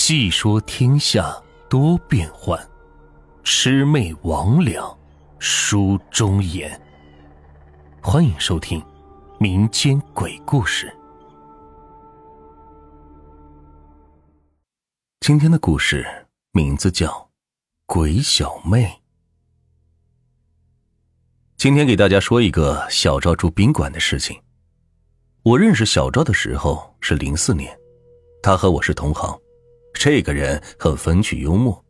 细说天下多变幻，魑魅魍魉书中言。欢迎收听民间鬼故事。今天的故事名字叫《鬼小妹》。今天给大家说一个小赵住宾馆的事情。我认识小赵的时候是零四年，他和我是同行。这个人很风趣幽默。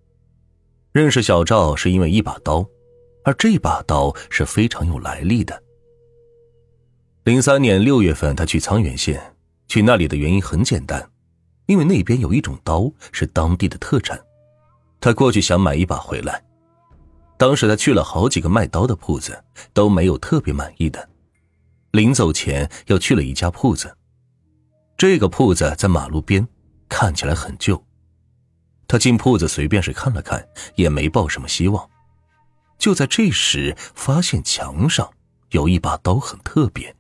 认识小赵是因为一把刀，而这把刀是非常有来历的。零三年六月份，他去沧源县，去那里的原因很简单，因为那边有一种刀是当地的特产，他过去想买一把回来。当时他去了好几个卖刀的铺子，都没有特别满意的。临走前又去了一家铺子，这个铺子在马路边，看起来很旧。他进铺子随便是看了看，也没抱什么希望。就在这时，发现墙上有一把刀，很特别。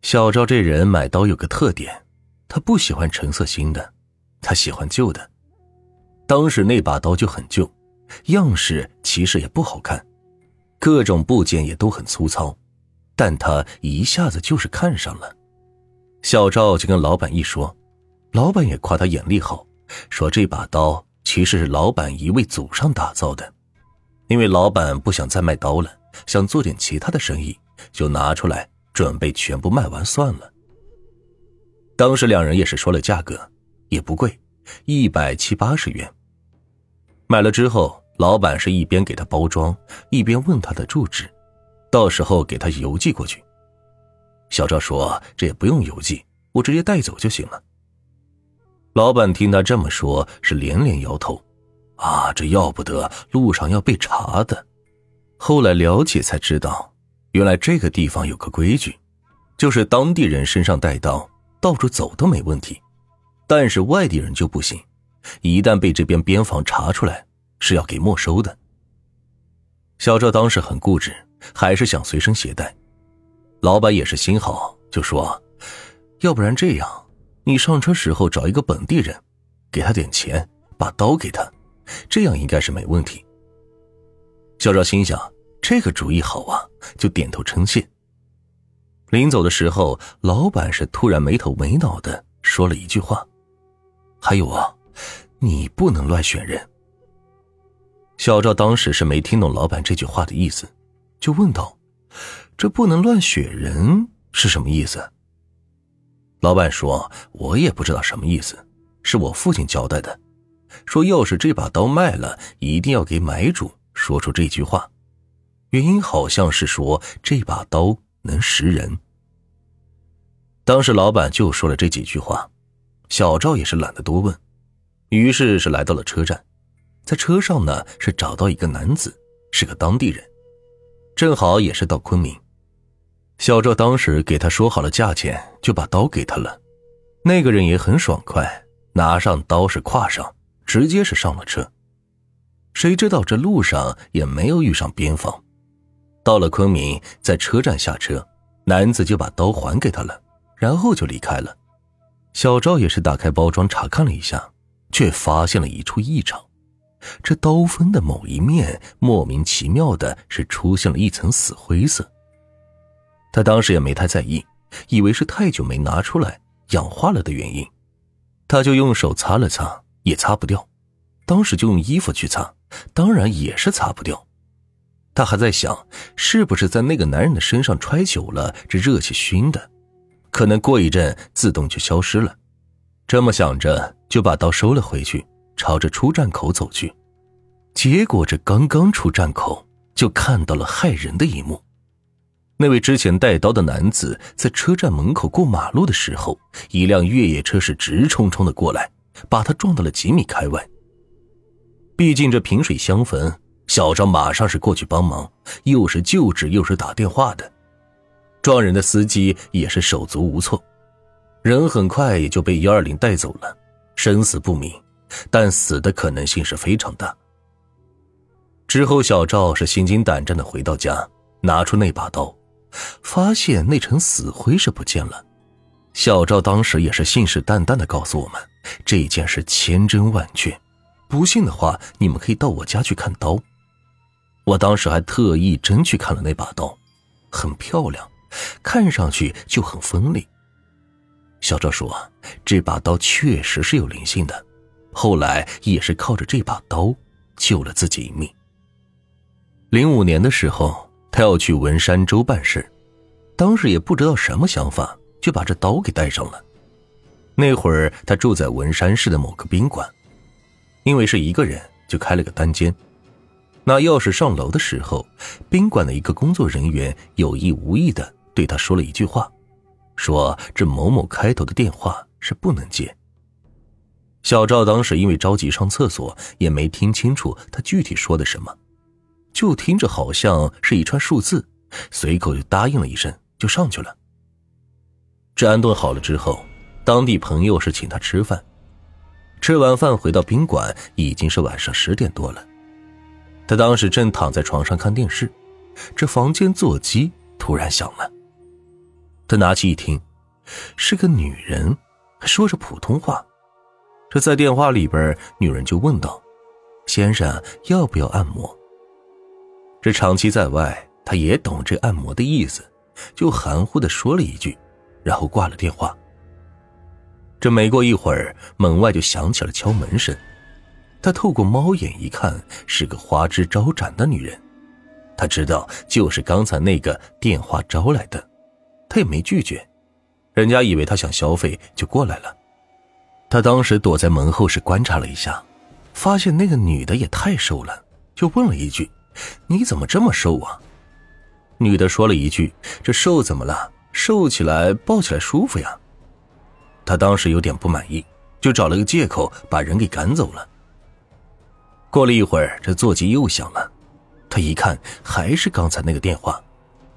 小赵这人买刀有个特点，他不喜欢成色新的，他喜欢旧的。当时那把刀就很旧，样式其实也不好看，各种部件也都很粗糙，但他一下子就是看上了。小赵就跟老板一说，老板也夸他眼力好，说这把刀。其实是老板一位祖上打造的，因为老板不想再卖刀了，想做点其他的生意，就拿出来准备全部卖完算了。当时两人也是说了价格，也不贵，一百七八十元。买了之后，老板是一边给他包装，一边问他的住址，到时候给他邮寄过去。小赵说：“这也不用邮寄，我直接带走就行了。”老板听他这么说，是连连摇头，啊，这要不得，路上要被查的。后来了解才知道，原来这个地方有个规矩，就是当地人身上带刀，到处走都没问题，但是外地人就不行，一旦被这边边防查出来，是要给没收的。小赵当时很固执，还是想随身携带。老板也是心好，就说，要不然这样。你上车时候找一个本地人，给他点钱，把刀给他，这样应该是没问题。小赵心想这个主意好啊，就点头称谢。临走的时候，老板是突然没头没脑的说了一句话：“还有啊，你不能乱选人。”小赵当时是没听懂老板这句话的意思，就问道：“这不能乱选人是什么意思？”老板说：“我也不知道什么意思，是我父亲交代的，说要是这把刀卖了，一定要给买主说出这句话。原因好像是说这把刀能识人。”当时老板就说了这几句话，小赵也是懒得多问，于是是来到了车站，在车上呢是找到一个男子，是个当地人，正好也是到昆明。小赵当时给他说好了价钱，就把刀给他了。那个人也很爽快，拿上刀是挎上，直接是上了车。谁知道这路上也没有遇上边防。到了昆明，在车站下车，男子就把刀还给他了，然后就离开了。小赵也是打开包装查看了一下，却发现了一处异常：这刀锋的某一面莫名其妙的是出现了一层死灰色。他当时也没太在意，以为是太久没拿出来氧化了的原因，他就用手擦了擦，也擦不掉。当时就用衣服去擦，当然也是擦不掉。他还在想，是不是在那个男人的身上揣久了，这热气熏的，可能过一阵自动就消失了。这么想着，就把刀收了回去，朝着出站口走去。结果这刚刚出站口，就看到了骇人的一幕。那位之前带刀的男子在车站门口过马路的时候，一辆越野车是直冲冲的过来，把他撞到了几米开外。毕竟这萍水相逢，小张马上是过去帮忙，又是救治又是打电话的。撞人的司机也是手足无措，人很快也就被幺二零带走了，生死不明，但死的可能性是非常大。之后，小赵是心惊胆战的回到家，拿出那把刀。发现那层死灰是不见了，小赵当时也是信誓旦旦的告诉我们，这件事千真万确，不信的话，你们可以到我家去看刀。我当时还特意真去看了那把刀，很漂亮，看上去就很锋利。小赵说：“这把刀确实是有灵性的，后来也是靠着这把刀救了自己一命。”零五年的时候，他要去文山州办事，当时也不知道什么想法，就把这刀给带上了。那会儿他住在文山市的某个宾馆，因为是一个人，就开了个单间。拿钥匙上楼的时候，宾馆的一个工作人员有意无意的对他说了一句话，说这某某开头的电话是不能接。小赵当时因为着急上厕所，也没听清楚他具体说的什么，就听着好像是一串数字，随口就答应了一声，就上去了。这安顿好了之后。当地朋友是请他吃饭，吃完饭回到宾馆已经是晚上十点多了。他当时正躺在床上看电视，这房间座机突然响了。他拿起一听，是个女人，还说着普通话。这在电话里边，女人就问道：“先生要不要按摩？”这长期在外，他也懂这按摩的意思，就含糊的说了一句，然后挂了电话。这没过一会儿，门外就响起了敲门声。他透过猫眼一看，是个花枝招展的女人。他知道就是刚才那个电话招来的，他也没拒绝。人家以为他想消费，就过来了。他当时躲在门后是观察了一下，发现那个女的也太瘦了，就问了一句：“你怎么这么瘦啊？”女的说了一句：“这瘦怎么了？瘦起来抱起来舒服呀。”他当时有点不满意，就找了个借口把人给赶走了。过了一会儿，这座机又响了，他一看还是刚才那个电话，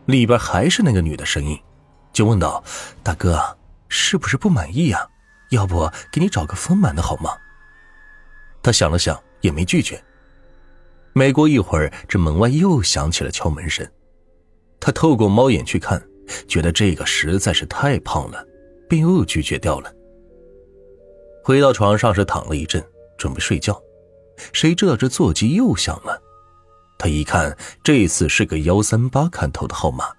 里边还是那个女的声音，就问道：“大哥，是不是不满意呀？要不给你找个丰满的好吗？”他想了想，也没拒绝。没过一会儿，这门外又响起了敲门声，他透过猫眼去看，觉得这个实在是太胖了。便又拒绝掉了。回到床上是躺了一阵，准备睡觉，谁知道这座机又响了。他一看，这次是个幺三八看头的号码，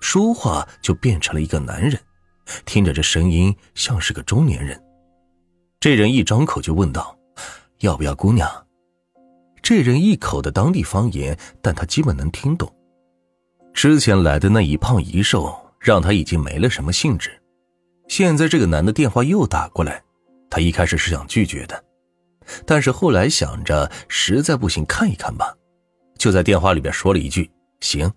说话就变成了一个男人，听着这声音像是个中年人。这人一张口就问道：“要不要姑娘？”这人一口的当地方言，但他基本能听懂。之前来的那一胖一瘦，让他已经没了什么兴致。现在这个男的电话又打过来，他一开始是想拒绝的，但是后来想着实在不行看一看吧，就在电话里边说了一句“行”。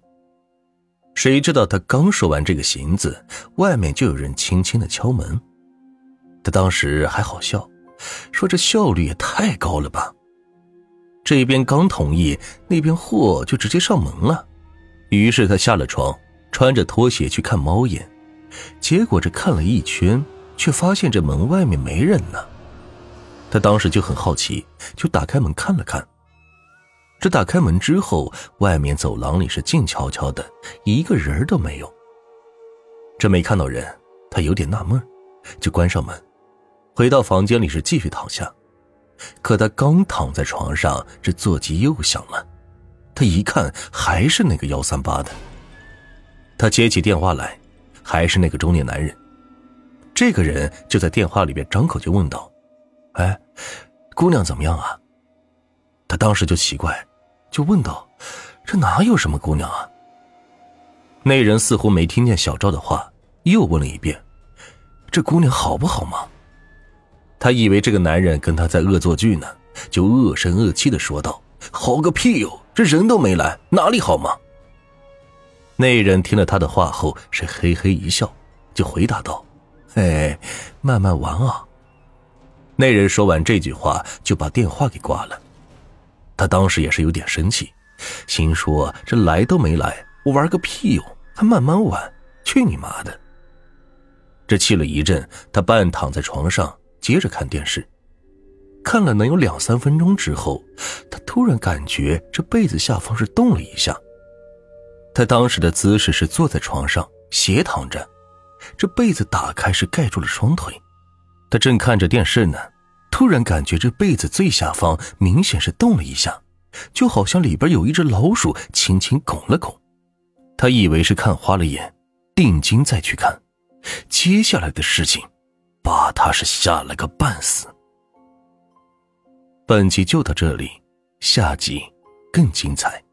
谁知道他刚说完这个“行”字，外面就有人轻轻的敲门。他当时还好笑，说这效率也太高了吧。这边刚同意，那边货就直接上门了。于是他下了床，穿着拖鞋去看猫眼。结果这看了一圈，却发现这门外面没人呢。他当时就很好奇，就打开门看了看。这打开门之后，外面走廊里是静悄悄的，一个人都没有。这没看到人，他有点纳闷，就关上门，回到房间里是继续躺下。可他刚躺在床上，这座机又响了。他一看，还是那个幺三八的。他接起电话来。还是那个中年男人，这个人就在电话里边张口就问道：“哎，姑娘怎么样啊？”他当时就奇怪，就问道：“这哪有什么姑娘啊？”那人似乎没听见小赵的话，又问了一遍：“这姑娘好不好吗？”他以为这个男人跟他在恶作剧呢，就恶声恶气的说道：“好个屁哟！这人都没来，哪里好吗？”那人听了他的话后，是嘿嘿一笑，就回答道：“哎，慢慢玩啊。”那人说完这句话，就把电话给挂了。他当时也是有点生气，心说：“这来都没来，我玩个屁哟，还慢慢玩，去你妈的！”这气了一阵，他半躺在床上，接着看电视。看了能有两三分钟之后他突然感觉这被子下方是动了一下。他当时的姿势是坐在床上斜躺着。这被子打开是盖住了双腿。他正看着电视呢突然感觉这被子最下方明显是动了一下。就好像里边有一只老鼠轻轻拱了拱。他以为是看花了眼定睛再去看。接下来的事情把他是吓了个半死。本集就到这里下集更精彩。